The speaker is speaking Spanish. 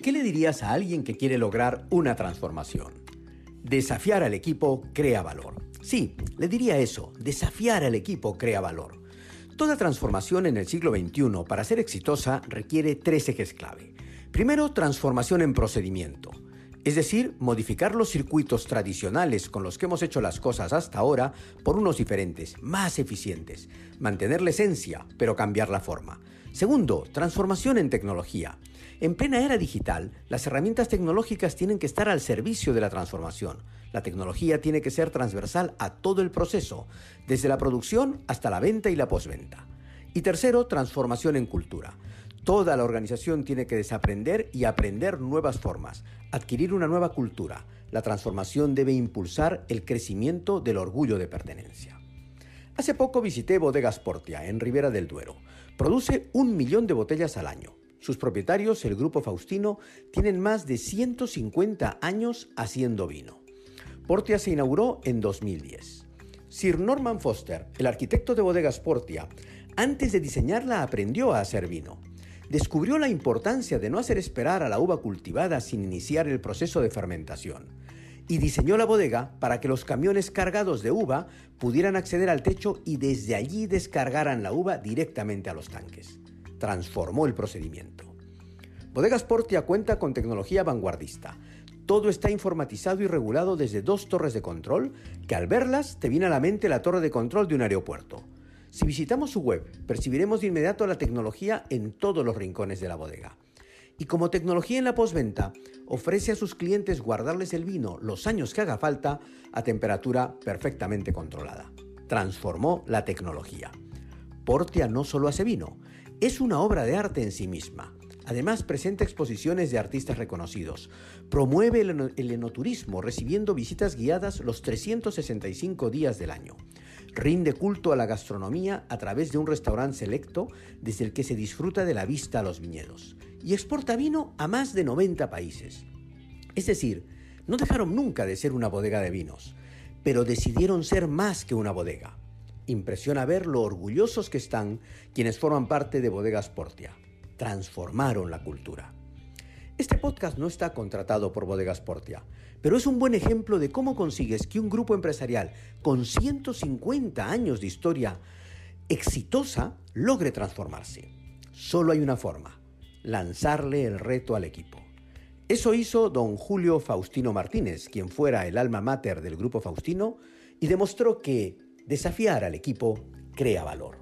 qué le dirías a alguien que quiere lograr una transformación? Desafiar al equipo crea valor. Sí, le diría eso, desafiar al equipo crea valor. Toda transformación en el siglo XXI, para ser exitosa, requiere tres ejes clave. Primero, transformación en procedimiento. Es decir, modificar los circuitos tradicionales con los que hemos hecho las cosas hasta ahora por unos diferentes, más eficientes. Mantener la esencia, pero cambiar la forma. Segundo, transformación en tecnología. En plena era digital, las herramientas tecnológicas tienen que estar al servicio de la transformación. La tecnología tiene que ser transversal a todo el proceso, desde la producción hasta la venta y la postventa. Y tercero, transformación en cultura. Toda la organización tiene que desaprender y aprender nuevas formas, adquirir una nueva cultura. La transformación debe impulsar el crecimiento del orgullo de pertenencia. Hace poco visité Bodegas Portia, en Ribera del Duero. Produce un millón de botellas al año. Sus propietarios, el Grupo Faustino, tienen más de 150 años haciendo vino. Portia se inauguró en 2010. Sir Norman Foster, el arquitecto de Bodegas Portia, antes de diseñarla aprendió a hacer vino descubrió la importancia de no hacer esperar a la uva cultivada sin iniciar el proceso de fermentación y diseñó la bodega para que los camiones cargados de uva pudieran acceder al techo y desde allí descargaran la uva directamente a los tanques. Transformó el procedimiento. Bodegas Portia cuenta con tecnología vanguardista. Todo está informatizado y regulado desde dos torres de control que al verlas te viene a la mente la torre de control de un aeropuerto. Si visitamos su web, percibiremos de inmediato la tecnología en todos los rincones de la bodega. Y como tecnología en la postventa, ofrece a sus clientes guardarles el vino los años que haga falta a temperatura perfectamente controlada. Transformó la tecnología. Portia no solo hace vino, es una obra de arte en sí misma. Además, presenta exposiciones de artistas reconocidos. Promueve el enoturismo, recibiendo visitas guiadas los 365 días del año rinde culto a la gastronomía a través de un restaurante selecto desde el que se disfruta de la vista a los viñedos y exporta vino a más de 90 países. Es decir, no dejaron nunca de ser una bodega de vinos, pero decidieron ser más que una bodega. Impresiona ver lo orgullosos que están quienes forman parte de Bodegas Portia. Transformaron la cultura. Este podcast no está contratado por Bodegas Portia, pero es un buen ejemplo de cómo consigues que un grupo empresarial con 150 años de historia exitosa logre transformarse. Solo hay una forma, lanzarle el reto al equipo. Eso hizo don Julio Faustino Martínez, quien fuera el alma mater del grupo Faustino, y demostró que desafiar al equipo crea valor.